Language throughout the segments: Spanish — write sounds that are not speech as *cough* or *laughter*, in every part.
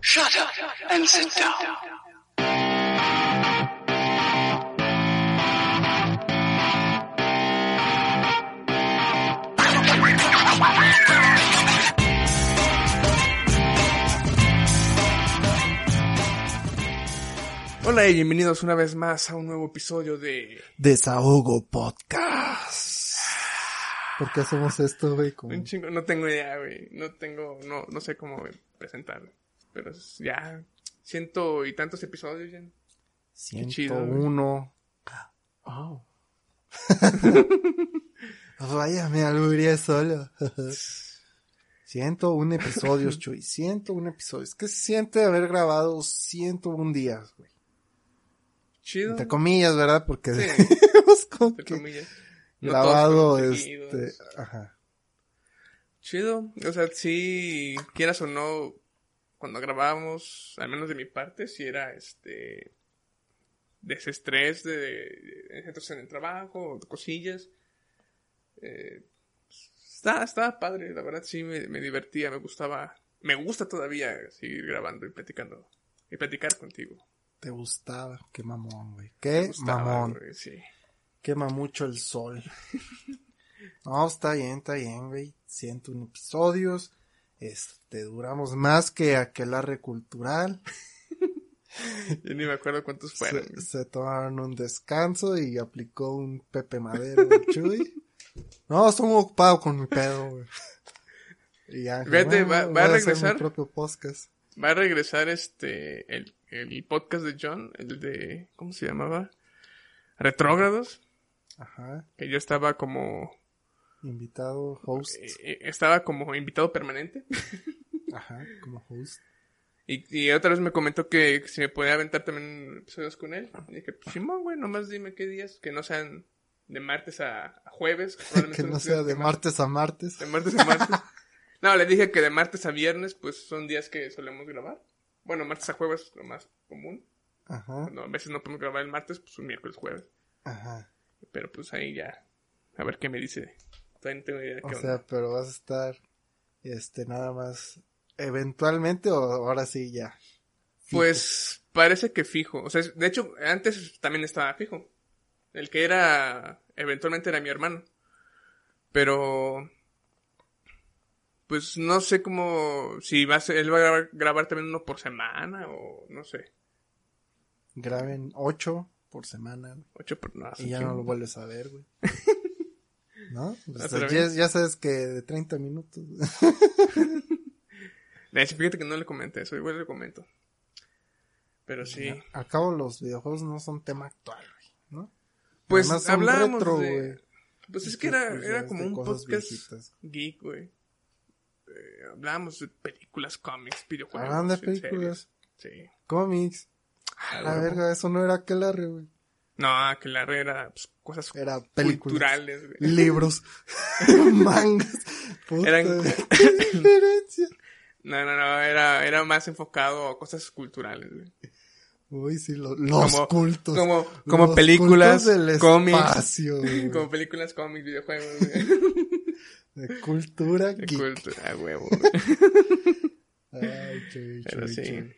Shut up and sit down. Hola y bienvenidos una vez más a un nuevo episodio de... Desahogo Podcast. ¿Por qué hacemos esto, güey? Como- Un chingo, no tengo idea, güey. No tengo, no, no sé cómo presentarlo. Pero es ya ciento y tantos episodios ya. chido, 101. Oh. *laughs* Vaya, me alburía solo. *laughs* 101 episodios, Chuy. 101 episodios. ¿Qué se siente haber grabado 101 días, güey? Chido. Entre comillas, ¿verdad? Porque Sí. *laughs* Entre que comillas. No grabado, todos este... Ajá. Chido. O sea, sí, quieras o no, cuando grabábamos, al menos de mi parte, sí era este desestrés de, de, entonces en el trabajo, de cosillas. Eh, está, estaba padre, la verdad sí me, me divertía, me gustaba, me gusta todavía seguir grabando y platicando y platicar contigo. Te gustaba. Qué mamón, güey. Qué gustaba, mamón. güey, sí. Quema mucho el sol. *laughs* No, está bien, está bien, güey. 101 episodios. Este, duramos más que aquelarre cultural. *laughs* Yo ni me acuerdo cuántos fueron. Se, se tomaron un descanso y aplicó un Pepe Madero el *laughs* Chuy. No, estoy muy ocupado con mi pedo, güey. Y ya, Fíjate, va- va a regresar. mi propio podcast. Va a regresar este el, el podcast de John, el de ¿cómo se llamaba? Retrógrados, Ajá. que yo estaba como Invitado, host. eh, eh, estaba como invitado permanente Ajá, como host. y, y otra vez me comentó que si me podía aventar también episodios con él. Y dije, pues Simón, güey, nomás dime qué días, que no sean de martes a, jueves. Que *laughs* no sea de martes a martes. De martes a martes. *laughs* No, le dije que de martes a viernes, pues son días que solemos grabar. Bueno, martes a jueves lo más común. Ajá, No, a veces no podemos grabar el martes, pues un miércoles, jueves. ajá. Pero pues ahí ya. A ver qué me dice. Todavía no tengo idea de qué O onda. sea, pero vas a estar, este, nada más, eventualmente o ahora sí ya. fijo? Pues parece que fijo. O sea, de hecho, antes también estaba fijo. El que era. Eventualmente era mi hermano. Pero. Pues no sé cómo. Si va a ser, él va a grabar, grabar también uno por semana o no sé. Graben ocho por semana Ocho por no, y ya no lo vuelves a ver, güey. *laughs* ¿No? Pues, ¿Otra ya, sabes que de 30 minutos. *laughs* De fíjate que no le comenté eso, igual le comento. Pero sí. Al cabo los videojuegos no son tema actual, güey, ¿no? Pues Además, retro, de. güey. Pues es que era, pues, era como de un podcast viejitas. geek, güey. Eh, hablábamos de películas, cómics, videojuegos. Hablan de en series. películas, Sí. cómics. Ah, A la verga, eso no era aquelarre, güey. No, que la red era pues, cosas Era películas. culturales, güey. Libros, *laughs* mangas. Puta, Eran- *laughs* qué diferencia. No, no, no, era, era más enfocado a cosas culturales, güey. Uy, sí, lo- los Como- cultos. Como, como Los películas, cultos del cómics. espacio. *laughs* Como películas, cómics, videojuegos, güey. De cultura De geek. cultura, huevo. Ay, chuy, Pero chuy, sí. chuy.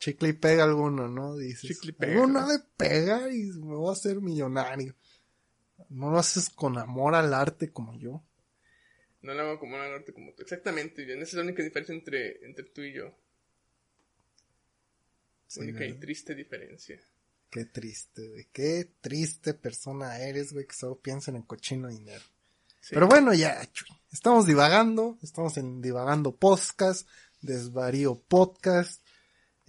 Chicle y pega alguno, ¿no? Dices. Chicle y pega. Alguno le pega y me voy a hacer millonario. No lo haces con amor al arte como yo. No lo hago como una norte como tú. Exactamente, bien. Esa es la única diferencia entre, entre tú y yo. Sí, única y ¿verdad? triste diferencia. Qué triste, güey. Qué triste persona eres, güey, que solo piensa en el cochino dinero. Sí. Pero bueno, ya, chuy. Estamos divagando. Estamos en Divagando Podcast. Desvarío Podcast.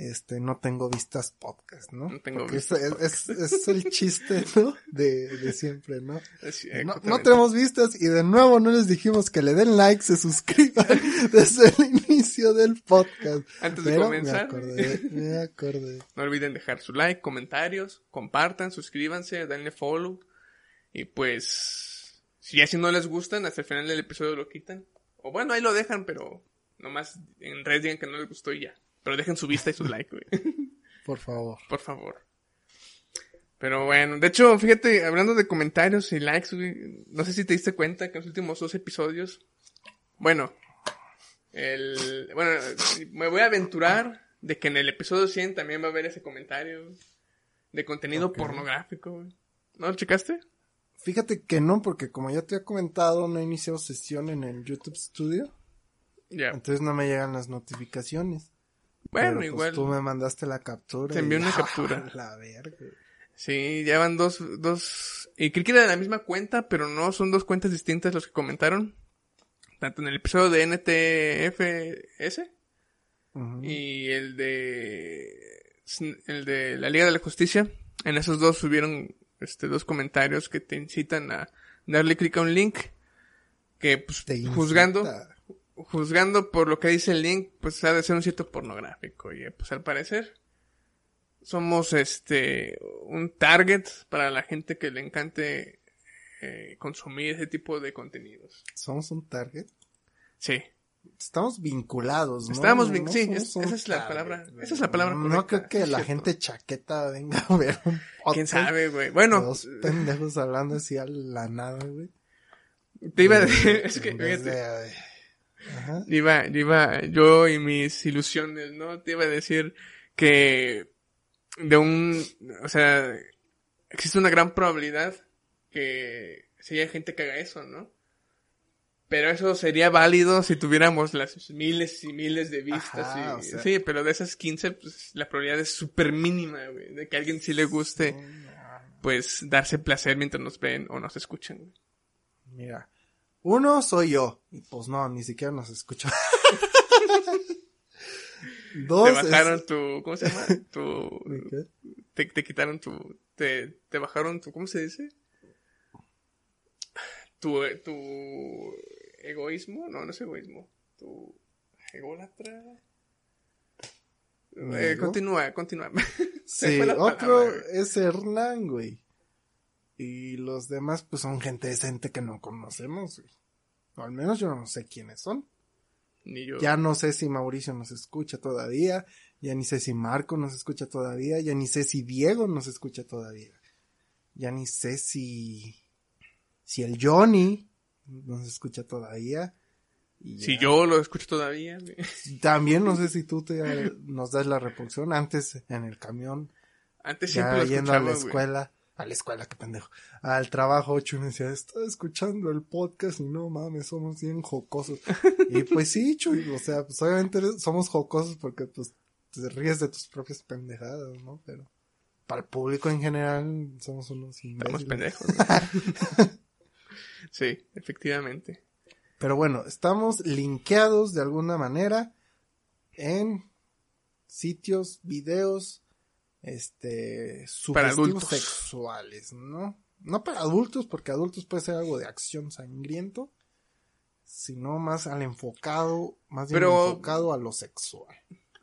Este, no tengo vistas podcast, ¿no? No tengo Porque vistas es, es, es el chiste, *laughs* ¿no? De, de siempre, ¿no? Así, No, no tenemos vistas y de nuevo no les dijimos que le den like, se suscriban *laughs* desde el inicio del podcast. Antes de comenzar. me acordé, me acordé. *laughs* No olviden dejar su like, comentarios, compartan, suscríbanse, denle follow. Y pues, si ya si no les gustan, hasta el final del episodio lo quitan. O bueno, ahí lo dejan, pero nomás en redes digan que no les gustó y ya. Pero dejen su vista y su like, güey. *laughs* Por favor. Por favor. Pero bueno, de hecho, fíjate, hablando de comentarios y likes, güey, no sé si te diste cuenta que en los últimos dos episodios, bueno, El, bueno, me voy a aventurar de que en el episodio 100 también va a haber ese comentario de contenido pornográfico. güey. ¿No lo checaste? Fíjate que no, porque como ya te he comentado, no he iniciado sesión en el YouTube Studio. Ya. Entonces no me llegan las notificaciones. Bueno, Pero, pues, igual. tú me mandaste la captura. Te envié y- una *laughs* captura. La verga. Sí, ya van dos, dos, y creo que era de la misma cuenta, pero no, son dos cuentas distintas los que comentaron. Tanto en el episodio de NTFS y el de, el de la Liga de la Justicia. En esos dos subieron, este, dos comentarios que te incitan a darle clic a un link que, pues, Te juzgando, incita. Juzgando por lo que dice el link, pues ha de ser un sitio pornográfico. Y pues al parecer somos este un target para la gente que le encante eh, consumir ese tipo de contenidos. Somos un target. Sí. Estamos vinculados, ¿no? Estamos vin- No sí, es- esa es la target, palabra- güey. esa es la palabra No creo que la cierto. gente chaqueta venga a ver un podcast. ¿Quién sabe, güey? Bueno, Dos pendejos hablando así a la nada, güey. te iba a decir, *laughs* es que, fíjate, de- Ajá. iba, iba, yo y mis ilusiones, ¿no? Te iba a decir que de un, o sea, existe una gran probabilidad que si haya gente que haga eso, ¿no? Pero eso sería válido si tuviéramos las miles y miles de vistas. Ajá, y- o sea- Sí, pero de esas 15, pues la probabilidad es súper mínima, güey, de que a alguien sí le guste, pues, darse placer mientras nos ven o nos escuchan. Mira, uno soy yo. Y pues no, ni siquiera nos escucha. *laughs* Dos Te bajaron es- tu, ¿cómo se llama? Tu, *laughs* ¿De qué? te, te quitaron tu, te, te bajaron tu, ¿cómo se dice? Tu, tu egoísmo, no, no es egoísmo, tu ególatra. ¿Mi Eh, continúa, continúa. *laughs* Sí, otro palabra, es Hernán, güey. Y los demás, pues son gente decente que no conocemos, güey. O al menos yo no sé quiénes son. Ni yo. Ya no sé si Mauricio nos escucha todavía. Ya ni sé si Marco nos escucha todavía. Ya ni sé si Diego nos escucha todavía. Ya ni sé si. Si el Johnny nos escucha todavía. Si yo lo escucho todavía. También no sé si tú te, nos das la reproducción antes en el camión. Antes siempre Ya lo yendo a la escuela. A la escuela, qué pendejo. Al trabajo, Chu me decía, estoy escuchando el podcast y no mames, somos bien jocosos. *laughs* y pues sí, Chuy, o sea, pues obviamente somos jocosos porque pues te ríes de tus propias pendejadas, ¿no? Pero para el público en general somos unos imbéciles. pendejos. güey. *laughs* sí, efectivamente. Pero bueno, estamos linkeados de alguna manera en sitios, videos, este, sugestivos sexuales, ¿no? No para adultos, porque adultos puede ser algo de acción sangriento, sino más al enfocado, más bien Pero- enfocado a lo sexual.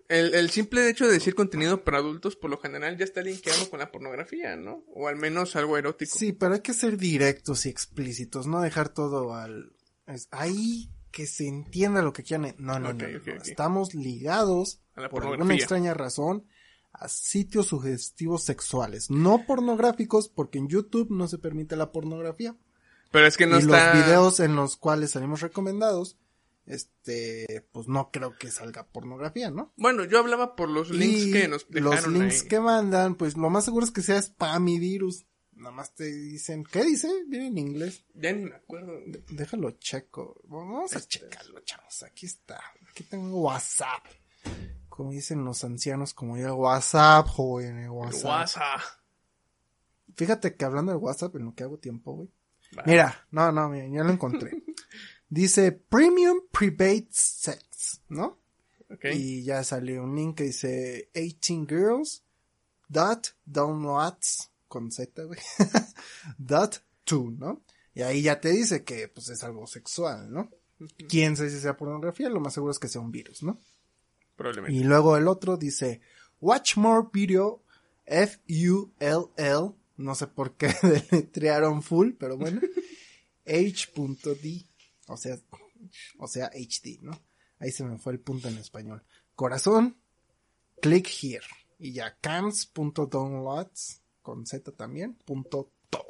El, el simple hecho de decir contenido para adultos, por lo general, ya está linkeado con la pornografía, ¿no? O al menos algo erótico. Sí, pero hay que ser directos y explícitos, no dejar todo al... es ahí que se entienda lo que quieran. No, no, no, no. Estamos ligados A la por alguna extraña razón a sitios sugestivos sexuales, no pornográficos, porque en YouTube no se permite la pornografía. Pero es que no y está... los videos en los cuales salimos recomendados, este, pues no creo que salga pornografía, ¿no? Bueno, yo hablaba por los links Y que nos los dejaron links ahí. que mandan, pues lo más seguro es que sea spam y virus. Nada más te dicen, ¿qué dice? Viene en inglés. Ya ni me acuerdo. Déjalo checo. Vamos a Este- checarlo, chavos. Aquí está. Aquí tengo WhatsApp. Como dicen los ancianos, como yo, WhatsApp, joven, eh, WhatsApp. WhatsApp. Fíjate que hablando de WhatsApp, en lo que hago tiempo, güey. Mira, no, no, mira, ya lo encontré. *laughs* Dice Premium Private Sex, ¿no? Ok. Y ya salió un link que dice 18 girls dot downloads con Z, güey. *laughs* dot to, ¿no? Y ahí ya te dice que pues es algo sexual, ¿no? Quién sabe si sea pornografía, lo más seguro es que sea un virus, ¿no? Y luego el otro dice Watch More Video F-U-L-L, no sé por qué *laughs* deletrearon full, pero bueno, H.D, o sea, o sea, HD, ¿no? Ahí se me fue el punto en español. Corazón, click here. Y ya cams.downloads, con Z también, punto to.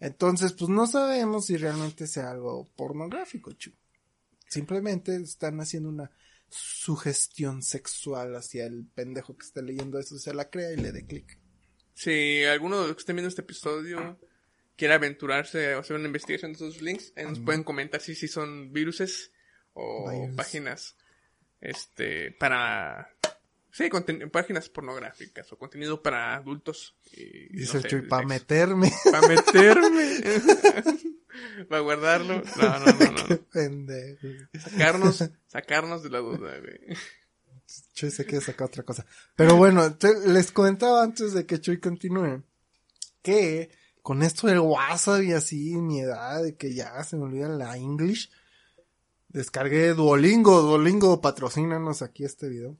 Entonces, pues no sabemos si realmente sea algo pornográfico, chu. simplemente están haciendo una sugestión sexual hacia el pendejo que está leyendo eso, se la crea y le dé clic. Si alguno de los que estén viendo este episodio quiere aventurarse a hacer una investigación de esos links, nos pueden comentar si, si son viruses o Virus. páginas este para sí páginas pornográficas o contenido para adultos y, Dice no el Chuy, para sexo". meterme. *laughs* para meterme *laughs* para guardarlo no no no, *laughs* no. Pendejo. sacarnos sacarnos de la duda güey Chuy se quiere sacar otra cosa. Pero bueno, te- les comentaba antes de que Chuy continúe que con esto del WhatsApp y así, mi edad, de que ya se me olvida la English, descargué Duolingo. Duolingo, patrocínanos aquí este video.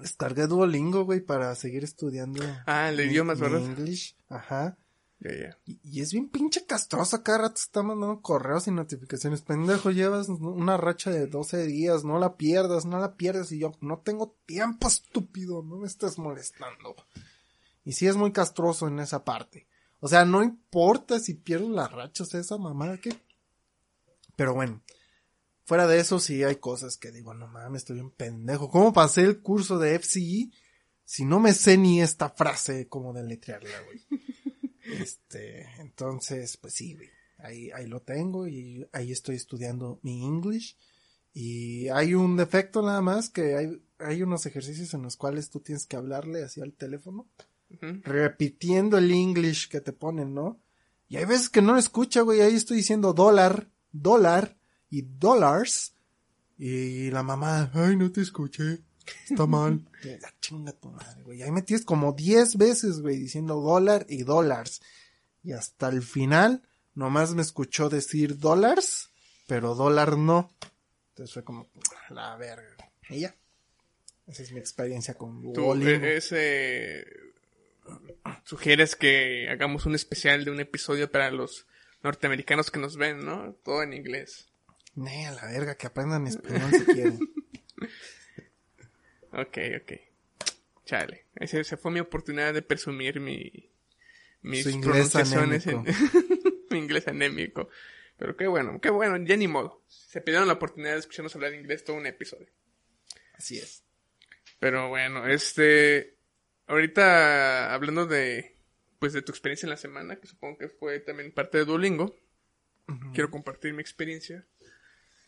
Descargué Duolingo, güey, para seguir estudiando. Ah, el mi ¿verdad? English, ajá. ya ya Y, y es bien pinche castroso, cada rato está mandando correos y notificaciones. Pendejo, llevas una racha de 12 días, no la pierdas, no la pierdas. Y yo, no tengo tiempo, estúpido, no me estés molestando. Y sí es muy castroso en esa parte. O sea, no importa si pierdo la racha, o sea, esa mamada que... Pero bueno, fuera de eso sí hay cosas que digo, no mames, estoy bien pendejo. ¿Cómo pasé el curso de FCE si no me sé ni esta frase como deletrearla, güey? *laughs* Este, entonces, pues sí, güey. Ahí, ahí lo tengo y ahí estoy estudiando mi English. Y hay un defecto nada más que hay, hay unos ejercicios en los cuales tú tienes que hablarle así al teléfono, repitiendo el English que te ponen, ¿no? Y hay veces que no lo escucha, güey. Ahí estoy diciendo dólar, dólar y dollars. Y la mamá, ay, no te escuché. Está mal. *laughs* Ya, chinga tu madre, güey. Ahí me tienes como 10 veces, güey, diciendo dólar y dólares. Y hasta el final, nomás me escuchó decir dólares, pero dólar no. Entonces fue como, la verga. Y ya. Esa es mi experiencia con Tú eh, ese sugieres que hagamos un especial de un episodio para los norteamericanos que nos ven, ¿no? Todo en inglés. Nee, a la verga, que aprendan español si quieren. *laughs* Ok, ok. Chale. Esa fue mi oportunidad de presumir mi, mis inglés pronunciaciones en *laughs* mi inglés anémico. Pero qué bueno, qué bueno, ya ni modo. Se pidieron la oportunidad de escucharnos hablar inglés todo un episodio. Así es. Pero bueno, este, ahorita hablando de, pues de tu experiencia en la semana, que supongo que fue también parte de Duolingo, quiero compartir mi experiencia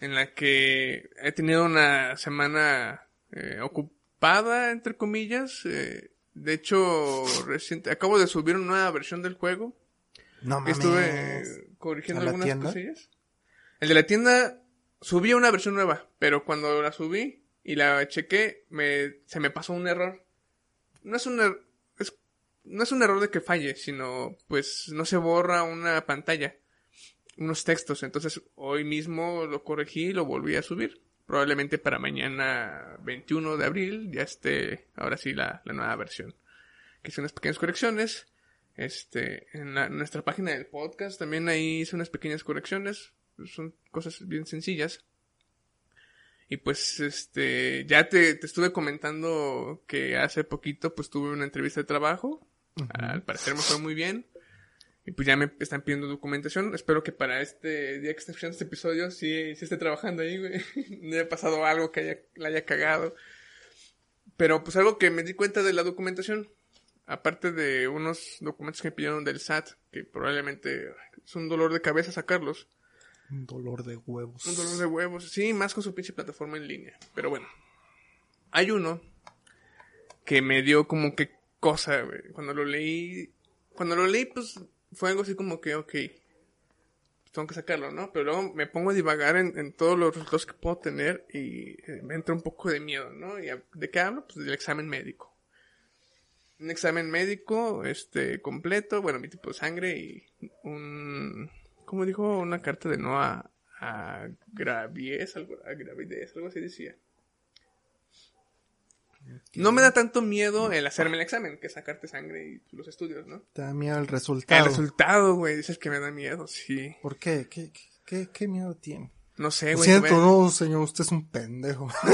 en la que he tenido una semana eh, ocupada, entre comillas. eh, de hecho, reciente, acabo de subir una nueva versión del juego. No mames. Estuve corrigiendo ¿A la algunas tienda? cosillas. El de la tienda subí una versión nueva, pero cuando la subí y la chequé, me, se me pasó un error. No es un er- es- no es un error de que falle, sino pues no se borra una pantalla, unos textos. Entonces hoy mismo lo corregí y lo volví a subir. Probablemente para mañana 21 de abril ya esté ahora sí la, la nueva versión. Que hice unas pequeñas correcciones. Este, en, la- en nuestra página del podcast también ahí hice unas pequeñas correcciones. Son cosas bien sencillas. Y pues, este, ya te, te estuve comentando que hace poquito pues tuve una entrevista de trabajo. Al parecer me fue muy bien. Y pues ya me están pidiendo documentación. Espero que para este día que esté escuchando este episodio sí, sí esté trabajando ahí, güey. *laughs* no haya pasado algo que haya, la haya cagado. Pero pues algo que me di cuenta de la documentación, aparte de unos documentos que me pidieron del SAT, que probablemente es un dolor de cabeza sacarlos. Un dolor de huevos. Un dolor de huevos. Sí, más con su pinche plataforma en línea. Pero bueno. Hay uno que me dio como que cosa, güey. Cuando lo leí. Cuando lo leí, pues fue algo así como que, ok. Tengo que sacarlo, ¿no? Pero luego me pongo a divagar en, en todos los resultados que puedo tener y eh, me entra un poco de miedo, ¿no? ¿Y ¿De qué hablo? Pues del examen médico. Un examen médico, este, completo, bueno, mi tipo de sangre y un, ¿cómo dijo? Una carta de no a, a graviez, algo, a gravidez, algo así decía. No me da tanto miedo el hacerme el examen que sacarte sangre y los estudios, ¿no? Te da miedo el El resultado. resultado, güey, dices que me da miedo, sí. ¿Por qué? ¿Qué, qué, qué, miedo tiene? No sé, güey. siento, me- no, señor, usted es un pendejo. *laughs* *laughs*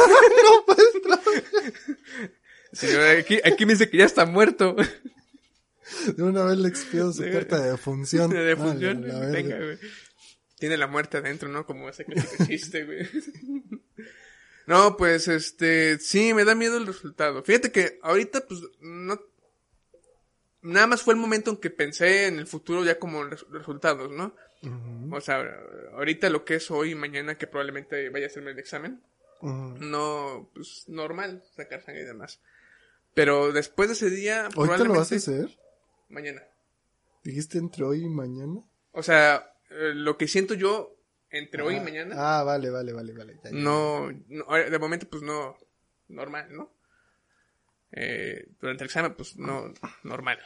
Sí, güey, aquí, aquí me dice que ya está muerto. De una vez le expido su carta de defunción. De defunción, venga, güey. tiene la muerte adentro, ¿no? Como ese clásico chiste, güey. *laughs* No, pues, este, sí, me da miedo el resultado. Fíjate que ahorita, pues, no, nada más fue el momento en que pensé en el futuro ya como res- resultados, ¿no? O sea, ahorita lo que es hoy y mañana que probablemente vaya a hacerme el examen, no, pues, normal, sacar sangre y demás. Pero después de ese día, ¿Hoy te lo vas a probablemente hacer? mañana. ¿Dijiste entre hoy y mañana? O sea, eh, lo que siento yo entre hoy y mañana, Ah, vale, vale, vale, vale. ya, ya. no, de momento, pues no, normal, ¿no? Eh, durante el examen, pues no, normal.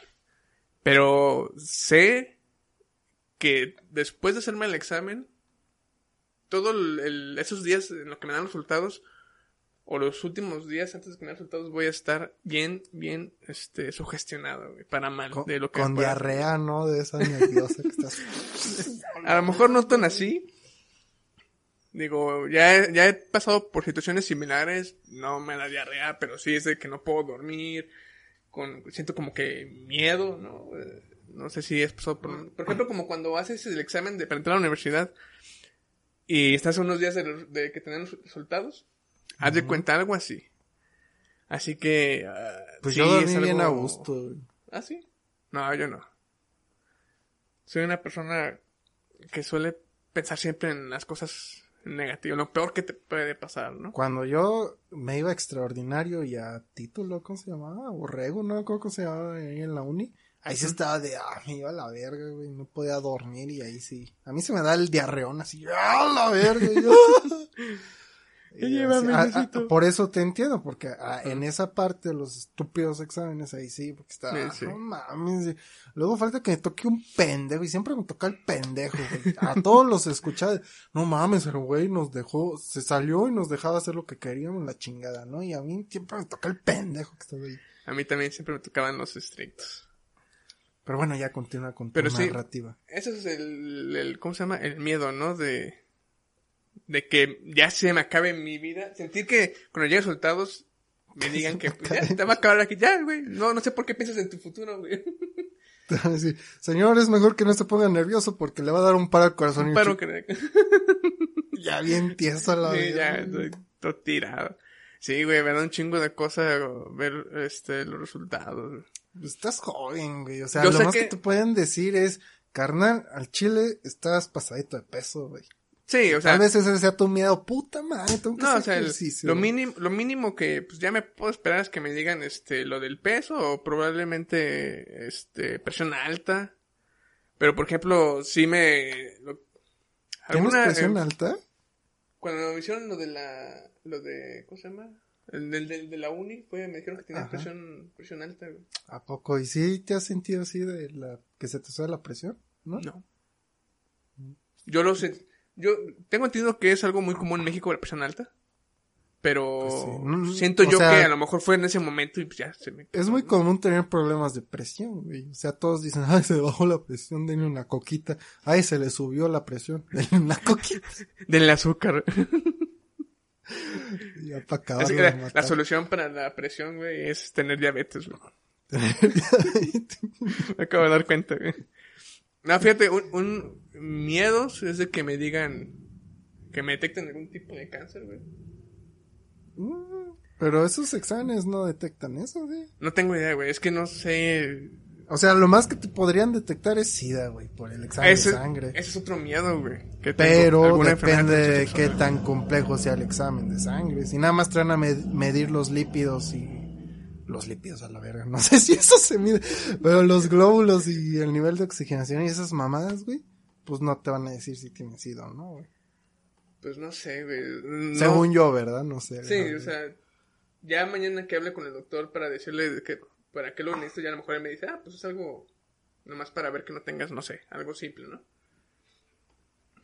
Pero sé que después de hacerme el examen, todos esos días en los que me dan los resultados, o los últimos días antes de que me den los resultados, voy a estar bien, bien, este, sugestionado, güey, para mal, Con, de lo que con diarrea, ¿no? De esa nerviosa que estás. *laughs* A lo mejor no tan así. Digo, ya he, ya he pasado por situaciones similares. No me da diarrea, pero sí es de que no puedo dormir. Con, siento como que miedo, ¿no? Eh, No sé si es pasado por... Por ejemplo, como cuando haces el examen de, para entrar a la universidad y estás unos días de, de que tengan los resultados. Haz de cuenta algo así. Así que... ah, Pues sí, yo dormí es bien a algo- gusto. ¿Ah, sí? No, yo no. Soy una persona que suele pensar siempre en las cosas negativas, lo peor que te puede pasar, ¿no? Cuando yo me iba a extraordinario y a título, ¿cómo se llamaba? Borrego, ¿no? ¿Cómo se llamaba ahí en la uni? Ahí sí estaba de, ah, me iba a la verga, güey, no podía dormir y ahí sí. A mí se me da el diarreón así, ah, la verga, *laughs* yo. Llévame, ah, ah, por eso te entiendo, porque ah, en esa parte, los estúpidos exámenes, ahí sí, porque está, Sí, sí. no mames. Luego falta que me toque un pendejo, y siempre me toca el pendejo, güey. A todos los escuchaba, no mames, el güey nos dejó, se salió y nos dejaba hacer lo que queríamos, la chingada, ¿no? Y a mí siempre me toca el pendejo que está ahí. A mí también siempre me tocaban los estrictos. Pero bueno, ya continúa con tu Pero sí. narrativa. Ese es el, el, ¿cómo se llama? El miedo, ¿no? De, de que ya se me acabe mi vida. Sentir que cuando lleguen resultados me *laughs* digan que pues, ya te va a acabar aquí. Ya, güey. No, no sé por qué piensas en tu futuro, güey. Te van a decir, señor, es mejor que no se ponga nervioso porque le va a dar un paro al corazón. Un paro que... *laughs* Ya bien tieso la *laughs* Sí, ya estoy todo tirado. Sí, güey, me da un chingo de cosas ver este los resultados. Pues Estás joven, güey. O sea, Yo lo más que... que- te pueden decir es, carnal, al chile estás pasadito de peso, güey. Sí, o sea, Tal vez ese sea tu miedo, puta madre, tengo que no, o sea, ejercicio. lo mínimo, lo mínimo que pues ya me puedo esperar es que me digan este lo del peso o probablemente este presión alta. Pero por ejemplo, sí me lo- ¿Tienes alguna- presión eh, alta? Cuando me hicieron lo de la lo de ¿cómo se llama? El del, del- de la uni, fue, me dijeron que tenía Ajá. presión presión alta. güey. ¿A poco? ¿Y sí te has sentido así de la que se te sube la presión? ¿No? No. Yo lo sé. Yo tengo entendido que es algo muy común en México la presión alta. Pero Pues sí. Siento o yo sea- que a lo mejor fue en ese momento y pues ya se me. Es muy común tener problemas de presión, güey. O sea, todos dicen, ay, se bajó la presión, denle una coquita. Ay, se le subió la presión, *laughs* denle una coquita. Del azúcar. *laughs* Ya para Así acabarlo que la, solución para la presión, güey, es tener diabetes, güey. *laughs* Me acabo de dar cuenta, güey. No, fíjate, un, un miedo es de que me digan que me detecten algún tipo de cáncer, güey. Mm, Pero esos exámenes no detectan eso, güey. No tengo idea, güey. Es que no sé. O sea, lo más que te podrían detectar es SIDA, güey, por el examen Ese, de sangre. ese es otro miedo, güey. Pero depende de qué tan complejo sea el examen de sangre. Si nada más te van a med- medir los lípidos y... Los lípidos a la verga. No *laughs* sé si eso se mide. Pero los glóbulos y el nivel de oxigenación y esas mamadas, güey. Pues no te van a decir si tienes SIDA o no, güey. Pues no sé, güey. No- Según yo, ¿verdad? No sé. Sí, o sea, ya mañana que hable con el doctor para decirle que para qué lo necesito, ya a lo mejor él me dice, ah, pues es algo nomás para ver que no tengas, no sé, algo simple, ¿no?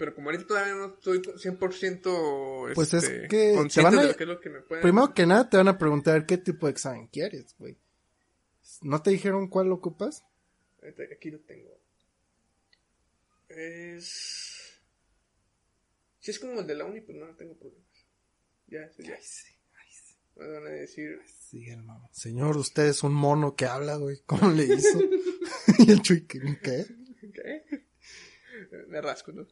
Pero como ahorita todavía no estoy 100% Pues es este, que te consciente van a- de lo que es lo que me pueden... Primero que nada te van a preguntar qué tipo de examen quieres, güey. ¿No te dijeron cuál ocupas? Ahorita Aquí lo tengo. Es... Si es como el de la uni, pues no, no tengo problemas. Ya, sí, ya. Me van a decir... Sí, el mamá. Señor, usted es un mono que habla, güey. ¿Cómo le hizo? *laughs* *laughs* y el Chuy, ¿qué? ¿qué? ¿Qué? *laughs* Me rasco, ¿no?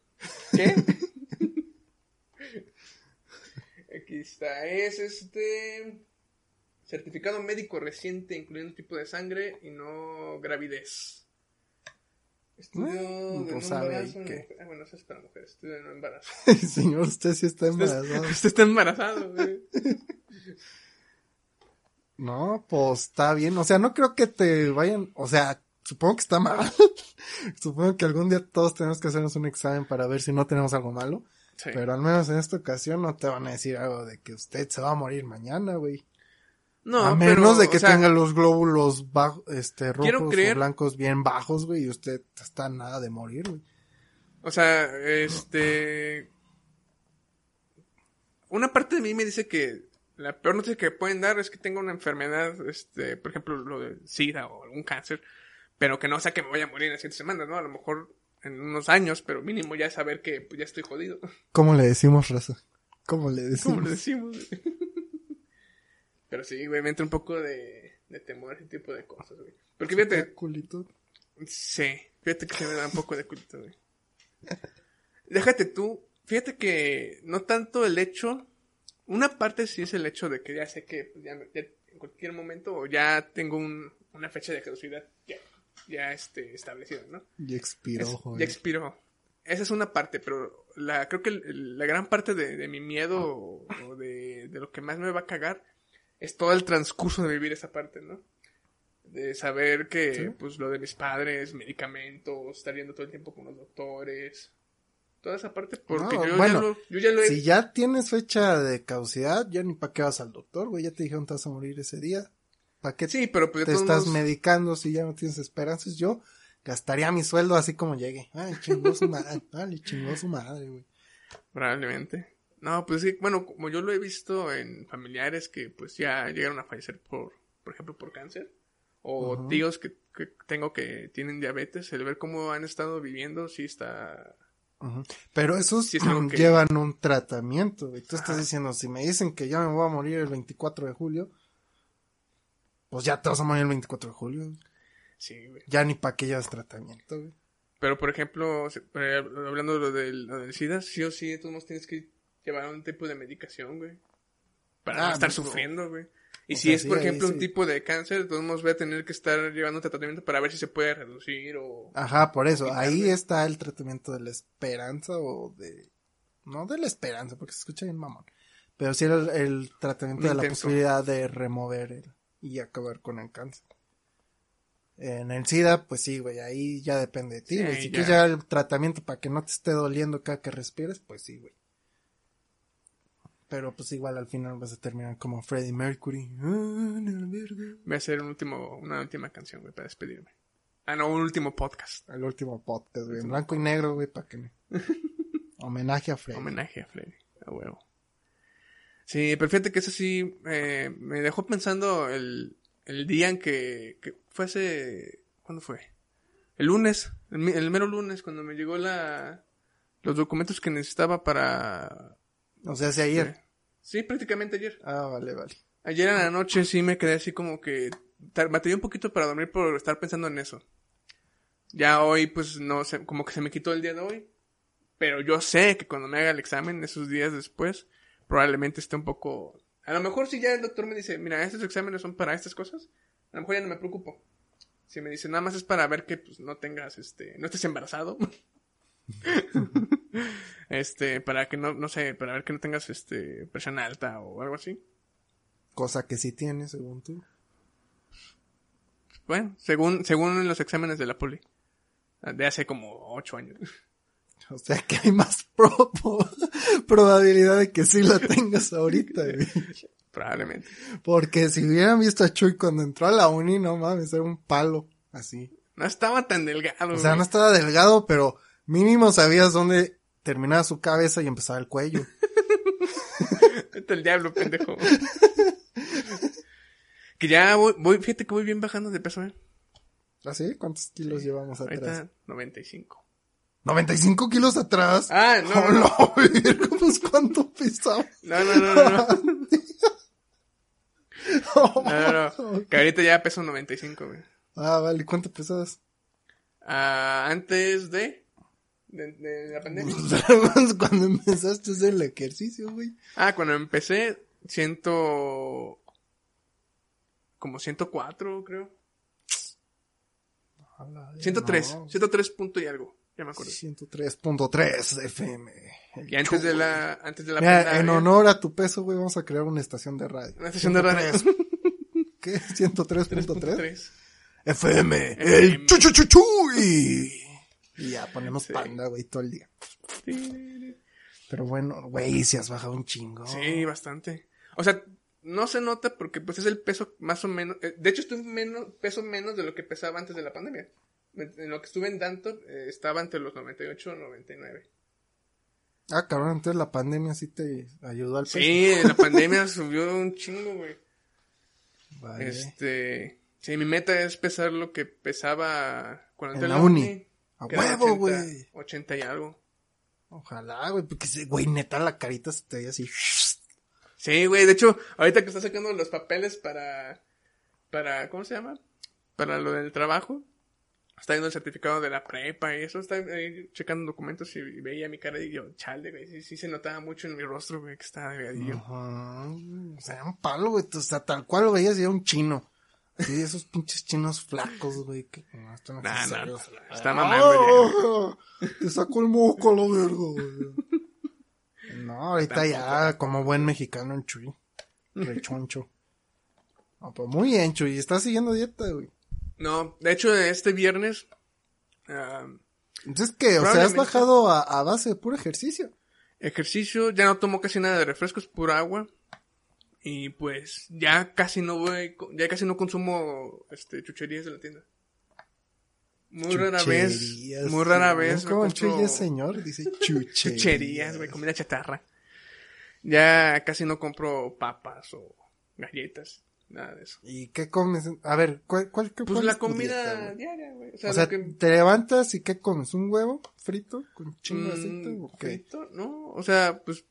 ¿Qué? *laughs* Aquí está. Es este. Certificado médico reciente, incluyendo tipo de sangre y no gravidez. Estudio Ah, de no sabe ahí embarazo. mujer- Ah, bueno, eso es para mujeres. Estudio de no embarazo. *laughs* Señor, usted sí está embarazado. Usted está embarazado, güey. No, pues está bien. O sea, no creo que te vayan. O sea, supongo que está mal. *laughs* supongo que algún día todos tenemos que hacernos un examen para ver si no tenemos algo malo. Sí. Pero al menos en esta ocasión no te van a decir algo de que usted se va a morir mañana, güey. No, a menos pero, de que o sea, tenga los glóbulos este, rojos creer- o blancos bien bajos, güey, y usted está nada de morir, güey. O sea, este. Una parte de mí me dice que la peor noticia que pueden dar es que tenga una enfermedad, este, por ejemplo, lo de SIDA o algún cáncer, pero que no sea que me vaya a morir en siguientes semanas, ¿no? A lo mejor en unos años, pero mínimo ya saber que pues, ya estoy jodido. ¿Cómo le decimos, Raza? ¿Cómo le decimos? ¿Cómo le decimos? *laughs* pero sí, güey, me entra un poco de, de temor a ese tipo de cosas, güey. Porque fíjate, Culito. Sí, fíjate que se me da un poco de culto, güey. Déjate tú, fíjate que no tanto el hecho, una parte sí es el hecho de que ya sé que pues, ya, ya en cualquier momento o ya tengo un- una fecha de caducidad ya, ya este, establecida, ¿no? Y expiró, Es- joder. ya expiró. Esa es una parte, pero la, creo que la gran parte de, de mi miedo o, o de, de lo que más me va a cagar es todo el transcurso de vivir esa parte, ¿no? De saber que, Sí. pues, lo de mis padres, medicamentos, estar yendo todo el tiempo con los doctores, toda esa parte, porque No, yo, bueno, ya lo, yo ya lo he... Si ya tienes fecha de caducidad, ya ni para qué vas al doctor, güey. Ya te dijeron te vas a morir ese día. ¿Para qué Sí, pero pues te estás medicando si ya no tienes esperanzas? Yo gastaría mi sueldo así como llegue. Ay, chingó su *laughs* madre. Ay, chingó su madre, güey. Probablemente. No, pues sí, bueno, como yo lo he visto en familiares que pues ya llegaron a fallecer por, por ejemplo, por cáncer. O tíos que, que tengo que tienen diabetes, el ver cómo han estado viviendo sí está... Pero esos Sí, es algo que- llevan un tratamiento, güey. Tú estás diciendo, si me dicen que ya me voy a morir el 24 de julio, pues ya te vas a morir el 24 de julio. Sí, güey. Ya ni para qué llevas tratamiento, güey. Pero por ejemplo, eh, hablando de lo del, lo del SIDA, sí o sí, de todos modos tienes que llevar un tipo de medicación, güey. Para Ah, no estar pues, sufriendo, güey. Y si sea, es, sí, por ahí ejemplo, un sí. tipo de cáncer, de todos modos voy a tener que estar llevando un tratamiento para ver si se puede reducir o... Ajá, por eso. Ahí está el tratamiento de la esperanza o de... No de la esperanza, porque se escucha bien mamón. Pero sí el, el tratamiento de la posibilidad de remover el- y acabar con el cáncer. En el SIDA, pues sí, güey, ahí ya depende de ti, Sí, güey. Si ya. quieres llevar el tratamiento para que no te esté doliendo cada que respires, pues sí, güey. Pero pues igual al final vas a terminar como Freddie Mercury. Ah. Voy a hacer un último, una última canción, güey, para despedirme. Ah, no, un último podcast. El último podcast, güey. En blanco y negro, güey, para que me... *laughs* Homenaje a Freddie. Homenaje a Freddy, a huevo. Sí, pero fíjate que eso sí eh, me dejó pensando el, el día en que, que fue hace... ¿Cuándo fue? El lunes, el, mero lunes, cuando me llegó la los documentos que necesitaba para... O sea, si ayer. Sí, prácticamente ayer. Ah, vale, vale. Ayer en la noche sí me quedé así como que batallé un poquito para dormir por estar pensando en eso. Ya hoy pues no sé, como que se me quitó el día de hoy. Pero yo sé que cuando me haga el examen esos días después, probablemente esté un poco... A lo mejor si ya el doctor me dice, mira, estos exámenes son para estas cosas, a lo mejor ya no me preocupo. Si me dice, nada más es para ver que pues no tengas, este, no estés embarazado. *laughs* este, para que no, no sé, para ver que no tengas, este, presión alta o algo así. Cosa que sí tiene, según tú. Bueno, según, según los exámenes de la poli. De hace como ocho años. *laughs* O sea que hay más *laughs* pro- probabilidad de que sí la tengas ahorita, güey. Probablemente. Porque si hubieran visto a Chuy cuando entró a la uni, no mames, era un palo. Así. No estaba tan delgado. O sea, güey. no estaba delgado, pero mínimo sabías dónde terminaba su cabeza y empezaba el cuello. *laughs* Vete al diablo, pendejo. que ya voy, voy, fíjate que voy bien bajando de peso, eh. ¿Así? ¿Cuántos kilos llevamos atrás? Ahorita 95. 95 kilos atrás. Ah, no, no, no. *laughs* Hola, verga, pues cuánto pesaba. No, no, no, no, no. *laughs* No, no, no. Que ahorita ya peso 95, güey. Ah, vale, ¿cuánto pesabas? Ah, antes de, de, de la pandemia. *laughs* Cuando empezaste a hacer el ejercicio, güey. Ah, cuando empecé, ciento... Como 104, creo. 103. No. 103 punto y algo. Ya me acuerdo. 103.3 FM. Y antes de la, antes de la Mira, pandemia. en honor a tu peso, güey, vamos a crear una estación de radio. Una estación de radio. 103. ¿Qué? ¿103.3? 3.3. FM. FM. El chuchuchuchuy. Y ya ponemos Sí. panda, güey, todo el día. Pero bueno, güey, si has bajado un chingo. Sí, bastante. O sea, no se nota porque pues es el peso más o menos. eh, De hecho, estuve menos, peso menos de lo que pesaba antes de la pandemia. En lo que estuve en Danton eh, estaba entre los 98 y 99. Ah, cabrón, entonces la pandemia sí te ayudó al peso. Sí, la pandemia *laughs* subió un chingo, güey. Vale. Este. Sí, mi meta es pesar lo que pesaba cuando En la uni. A huevo, 80, güey. 80 y algo. Ojalá, güey, porque, ese- güey, neta, la carita se te veía así. Sí, güey, de hecho, ahorita que está sacando los papeles para, para, ¿cómo se llama? Para lo del trabajo, está viendo el certificado de la prepa y eso, está ahí checando documentos y veía mi cara y yo, chale, güey, sí, sí se notaba mucho en mi rostro, güey, que estaba delgadillo. Ajá. O sea, un palo, güey. O sea, tal cual lo veías y era un chino. Sí, esos pinches chinos flacos, güey. Que no, esto no Nah, es nah, serio. está mamando ¡Ah! *laughs* Te sacó el moco, lo verga, güey. No, ahorita ya, como buen mexicano, el Chuy. Rechoncho. No, pues muy bien, Chuy. Estás siguiendo dieta, güey. No, de hecho, este viernes, ah, Entonces, ¿qué? O sea, has bajado a, a base de puro ejercicio. ejercicio, ya no tomo casi nada de refrescos, pura agua. Y pues ya casi no voy, ya casi no consumo este chucherías de la tienda. Muy rara vez, Chucherías, muy rara vez. Como compro señor, dice *laughs* chucherías. chucherías, güey, comida chatarra. Ya casi no compro papas o galletas, nada de eso. ¿Y qué comes? A ver, ¿cuál, cuál, qué- Pues la comida dieta, diaria, güey. O sea, O sea, lo que... te levantas y ¿qué comes? ¿Un huevo frito con chingo de aceite? Mm, ¿O qué? frito, No, o sea, pues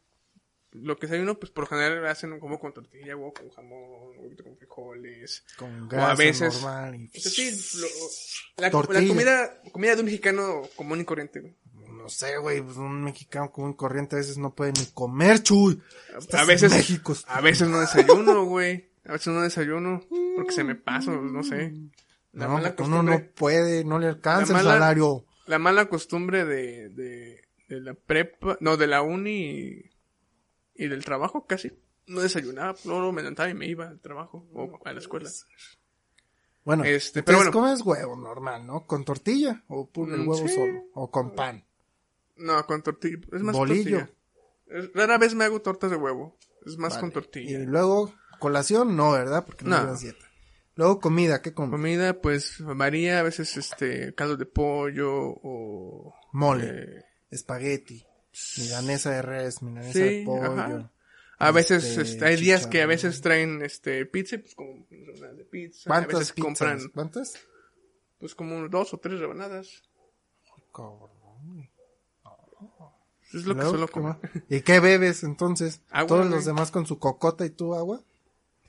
lo que desayuno, pues por general hacen como con tortilla, huevo con jamón, huevito con frijoles. Con a grasa veces- normal y... O sea, sí, lo- la, comida, comida de un mexicano común y corriente, güey. No sé, güey, pues un mexicano común y corriente a veces no puede ni comer, chuy. Estás A en veces, México. a veces no desayuno, güey. A veces no desayuno porque se me paso, no sé. La no, mala porque uno costumbre, no puede, no le alcanza el salario. la mala costumbre de, de, de la prepa, no, de la uni y, y del trabajo casi. No desayunaba, luego me levantaba y me iba al trabajo o a la escuela. Bueno, Este, pero bueno. comes huevo normal, ¿no? ¿Con tortilla? ¿O puro el Mm, huevo sí. solo? ¿O con pan? No, con tortilla. Es más Bolillo. tortilla. Rara vez me hago tortas de huevo. Es más Vale. con tortilla. Y luego, colación, no, ¿verdad? Porque no, No. dieta. Luego comida, ¿qué comes? Comida, pues, varía. A veces, este, caldo de pollo o... Mole, eh, espagueti, milanesa de res, milanesa Sí, de pollo. ajá. a veces, este, este, hay días que a veces traen, este, pizza, pues, como rebanadas de pizza. A ¿Cuántas veces pizzas? compran, ¿Cuántas? pues, como dos o tres rebanadas. Cabrón. Es lo que Luego, suelo ¿qué comer. ¿Y qué bebes entonces? *laughs* Agua, Todos los demás con su cocota y tú agua.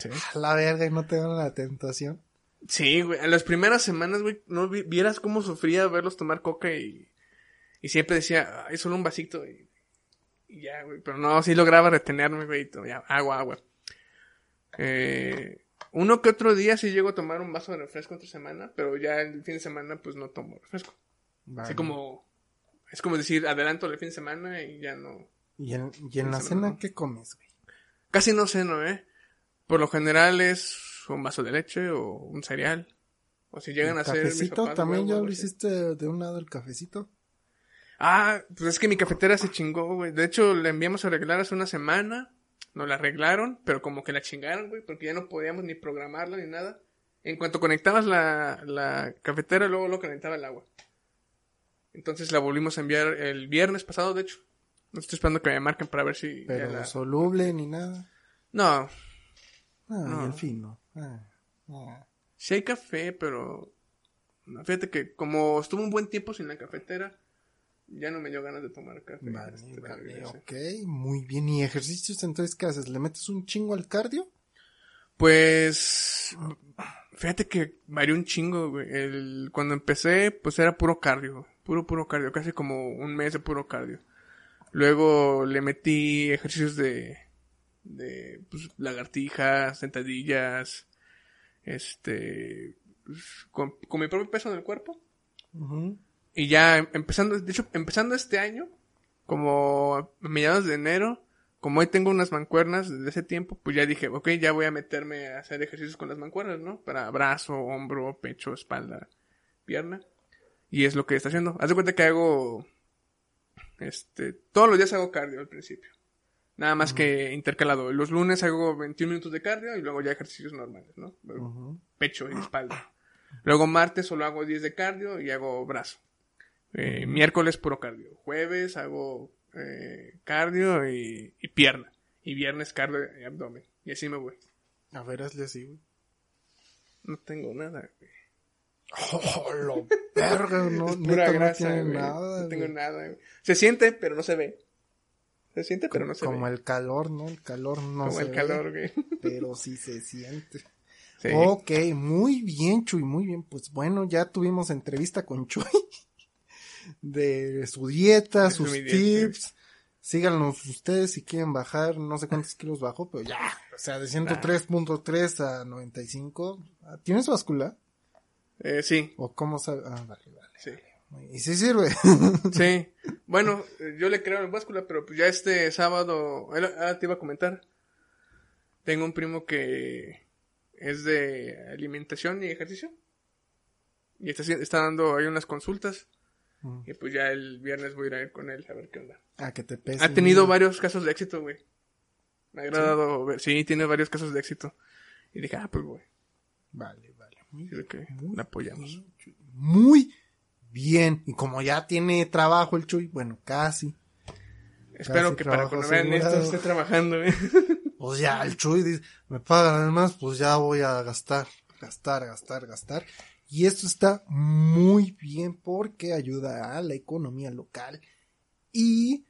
Sí. A la verga, y no te dan la tentación. Sí, güey. En las primeras semanas, güey, no vi- vieras cómo sufría verlos tomar coca y, y siempre decía, ay, solo un vasito y, y ya, güey. Pero no, sí lograba retenerme, güey. ya, agua, agua. Eh, uno que otro día sí llego a tomar un vaso de refresco entre semana, pero ya el fin de semana pues no tomo refresco. Vale. Así como, es como decir, adelanto el fin de semana y ya no. ¿Y en, y en la cena no. qué comes, güey? Casi no ceno, ¿eh? Por lo general es un vaso de leche o un cereal. O si llegan a ¿El hacer cafecito? ¿También huevo, ya lo hiciste de un lado el cafecito? Ah, pues es que mi cafetera se chingó, güey. De hecho, la enviamos a arreglar hace una semana. Nos la arreglaron, pero como que la chingaron, güey, porque ya no podíamos ni programarla ni nada. En cuanto conectabas la, la cafetera, luego lo conectaba el agua. Entonces la volvimos a enviar el viernes pasado, de hecho. No estoy esperando que me marquen para ver si Pero la- soluble ni nada. No, Ah, No. y el fino. Ah, ah. sí hay café, pero... no, fíjate que como estuvo un buen tiempo sin la cafetera, ya no me dio ganas de tomar café. Vale, Este, vale, ok, muy bien. ¿Y ejercicios entonces qué haces? ¿Le metes un chingo al cardio? Pues, fíjate que varió un chingo, güey. El, cuando empecé, pues era puro cardio. Puro, puro cardio. Casi como un mes de puro cardio. Luego le metí ejercicios de, de pues, lagartijas, sentadillas, este, pues, con, con mi propio peso en el cuerpo. Y ya em- empezando, de hecho, empezando este año, como a mediados de enero, como hoy tengo unas mancuernas desde ese tiempo, pues ya dije, ok, ya voy a meterme a hacer ejercicios con las mancuernas, ¿no? Para brazo, hombro, pecho, espalda, pierna. Y es lo que está haciendo. Haz de cuenta que hago, este, todos los días hago cardio al principio. Nada más que intercalado. Los lunes hago 21 minutos de cardio y luego ya ejercicios normales, ¿no? Pecho y espalda. Luego martes solo hago 10 de cardio y hago brazo. Eh, miércoles puro cardio. Jueves hago eh, cardio y, y pierna. Y viernes cardio y abdomen. Y así me voy. A ver, hazle así, güey. No tengo nada. güey. Oh, lo *laughs* verga, no, Es pura neta, no tiene nada. no tengo nada. güey. Se siente, pero no se ve. Se siente, pero no se Como ve. el calor, ¿no? El calor no Como se el ve, calor, güey. *laughs* pero sí se siente. Sí. Ok, muy bien, Chuy, muy bien. Pues bueno, ya tuvimos entrevista con Chuy *laughs* de su dieta, De sus mi dieta. tips. Síganos ustedes si quieren bajar, no sé cuántos kilos bajó, pero ya, o sea, de 103.3 a 95. ¿Tienes báscula? Eh, sí, ¿O cómo sabe? Ah, vale, vale. sí. Y sí sirve. Sí. Bueno, yo le creo en báscula, pero pues ya este sábado, ah, te iba a comentar. Tengo un primo que es de alimentación y ejercicio. Y está, está dando ahí unas consultas. Mm. Y pues ya el viernes voy a ir a ir con él a ver qué onda. Ah, que te pese. Ha tenido varios casos de éxito, güey. Me ha agradado ver. Sí, tiene varios casos de éxito. Y dije, ah, pues güey. Vale, vale. Muy Creo que le apoyamos. Muy bien. Y como ya tiene trabajo el Chuy, bueno, casi. Espero Casi que para cuando vean esto esté trabajando, güey. *laughs* Pues ya el Chuy dice, me pagan más, pues ya voy a gastar, gastar, gastar, gastar. Y esto está muy bien porque ayuda a la economía local y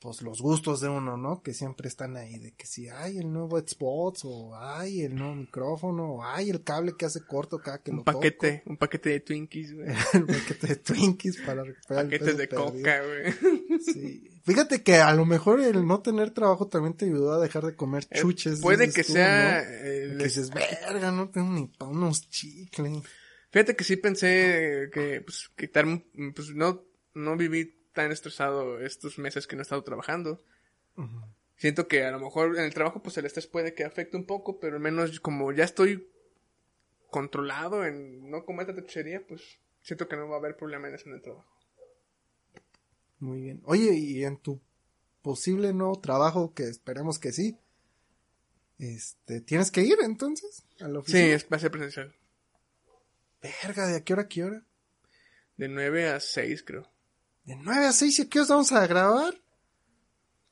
pues los gustos de uno, ¿no? Que siempre están ahí, de que si hay el nuevo Xbox o hay el nuevo micrófono o hay el cable que hace corto cada que un lo toco. paquete, un paquete de Twinkies, güey. *laughs* el paquete de Twinkies para recuperar Paquetes de perdido. coca, güey. Sí. Fíjate que a lo mejor el no tener trabajo también te ayudó a dejar de comer Eh, chuches. Puede que tú, sea... ¿no? el- Que dices, verga, no tengo ni para unos chicles. Fíjate que sí pensé que, pues, quitarme, pues, no, no viví tan estresado estos meses que no he estado trabajando. Siento que a lo mejor en el trabajo, pues, el estrés puede que afecte un poco, pero al menos como ya estoy controlado en no comer tanta chuchería, pues, siento que no va a haber problema en el trabajo. Muy bien. Oye, y en tu posible nuevo trabajo, que esperemos que sí, este, ¿tienes que ir entonces a la Sí, es, va a ser presencial. Verga, ¿de a qué hora a qué hora? De 9 a 6, creo. De 9 a 6, ¿y a qué hora vamos a grabar?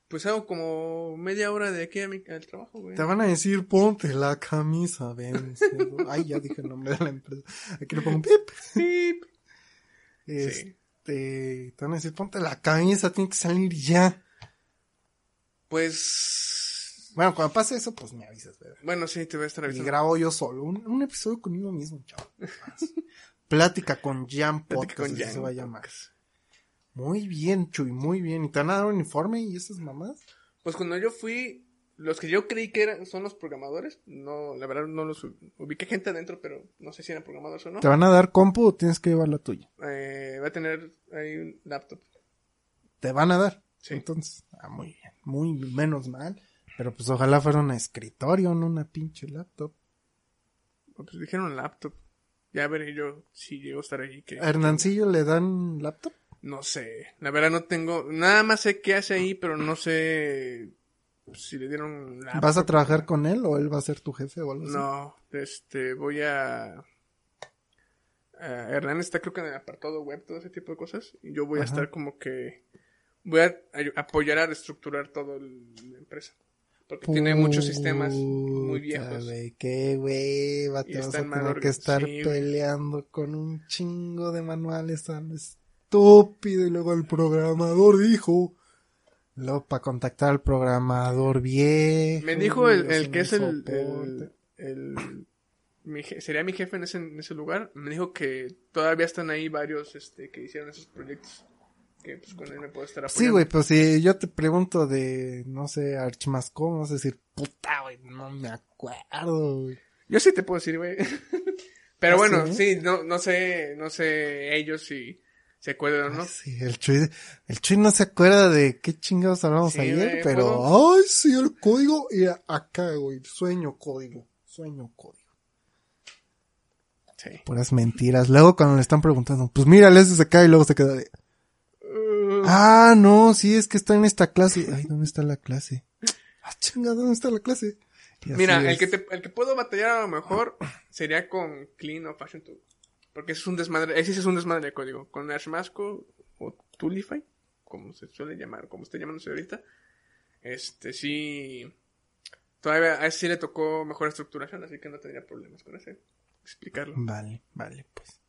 Pues hago como media hora de aquí a mi, al trabajo, güey. Te van a decir, ponte la camisa, vencedor. Ay, ya dije el nombre de la empresa. Aquí le pongo pip. Pip. Este, te van a decir, ponte la camisa, tiene que salir ya. Pues... Bueno, cuando pase eso, pues me avisas, ¿verdad? Bueno, sí, te voy a estar Y avisando. grabo yo solo. Un, un episodio conmigo mismo, chavo. Plática con Jan Plática Podcast, con así Jan se va a llamar. Podcast. Muy bien, Chuy, muy bien. ¿Y te van a dar un uniforme y esas mamás? Pues cuando yo fui, los que yo creí que eran, son los programadores, no, la verdad no los ubiqué gente adentro, pero no sé si eran programadores o no. ¿Te van a dar compu o tienes que llevar la tuya? Eh, va a tener ahí un laptop. Te van a dar. Sí. Entonces, ah, muy bien. Muy menos mal. Pero pues ojalá fuera un escritorio, no una pinche laptop. Pues dijeron laptop. Ya veré yo si llego a estar ahí. Que... ¿A Hernancillo le dan laptop? No sé. La verdad no tengo. Nada más sé qué hace ahí, pero no sé si le dieron laptop. ¿Vas a trabajar con él o él va a ser tu jefe o algo así? No, este, voy a... Hernán está creo que en el apartado web, todo ese tipo de cosas. Y yo voy a estar como que... Voy a apoyar a reestructurar toda la empresa. Porque tiene muchos sistemas muy viejos. güey, qué hueva, Y te vas a tener que estar sí, peleando con un chingo de manuales tan estúpido y luego el programador dijo, luego para contactar al programador viejo. Me dijo el, el que es el, el, el mi je- sería mi jefe en ese, en ese lugar, me dijo que todavía están ahí varios este, que hicieron esos proyectos. Que pues con él me puedo estar apoyando. Sí, güey, pues si yo te pregunto de, no sé, Archmascom, vas a decir, puta, güey, no me acuerdo, güey. Yo sí te puedo decir, güey. *laughs* Pero ¿Ah, bueno, sí? sí, no, no sé, no sé ellos si se acuerdan o no. Ay, sí, el Chuy, el Chuy no se acuerda de qué chingados hablamos Sí, ayer, güey, pero, ¿puedo? ay, sí, el código, y acá, güey, sueño código, sueño código. Sí. Puras mentiras. Luego cuando le están preguntando, pues mira, ese se cae y luego se queda de, Uh, ah, no, sí, es que está en esta clase. Ay, ¿dónde está la clase? Ah, chinga, ¿dónde está la clase? Mira, el que, te, el que puedo batallar a lo mejor sería con Clean o Fashion Tool. Porque ese es un desmadre, ese es un desmadre de código. Con Archmasco o Toolify, como se suele llamar, como está llamándose ahorita. Este sí. Todavía a ese sí le tocó mejor estructuración, así que no tendría problemas con ese. Explicarlo. Vale, vale, pues.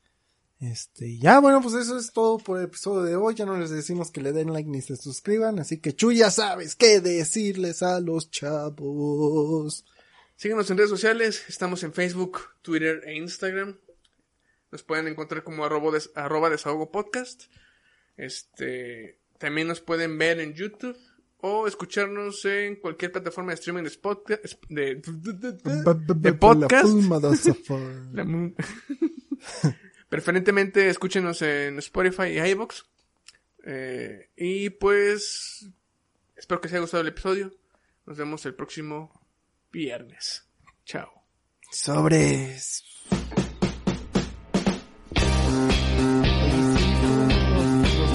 Este, ya, bueno, pues eso es todo por el episodio de hoy. Ya no les decimos que le den like ni se suscriban. Así que Chuy, ya sabes qué decirles a los chavos. Síguenos en redes sociales, estamos en Facebook, Twitter e Instagram. Nos pueden encontrar como arroba, des- arroba desahogo podcast. Este, también nos pueden ver en YouTube o escucharnos en cualquier plataforma de streaming de, podcast, de, de podcast. *laughs* Preferentemente escúchenos en Spotify y iVoox. Eh, y pues espero que les haya gustado el episodio. Nos vemos el próximo viernes. Chao. Sobres.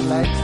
Los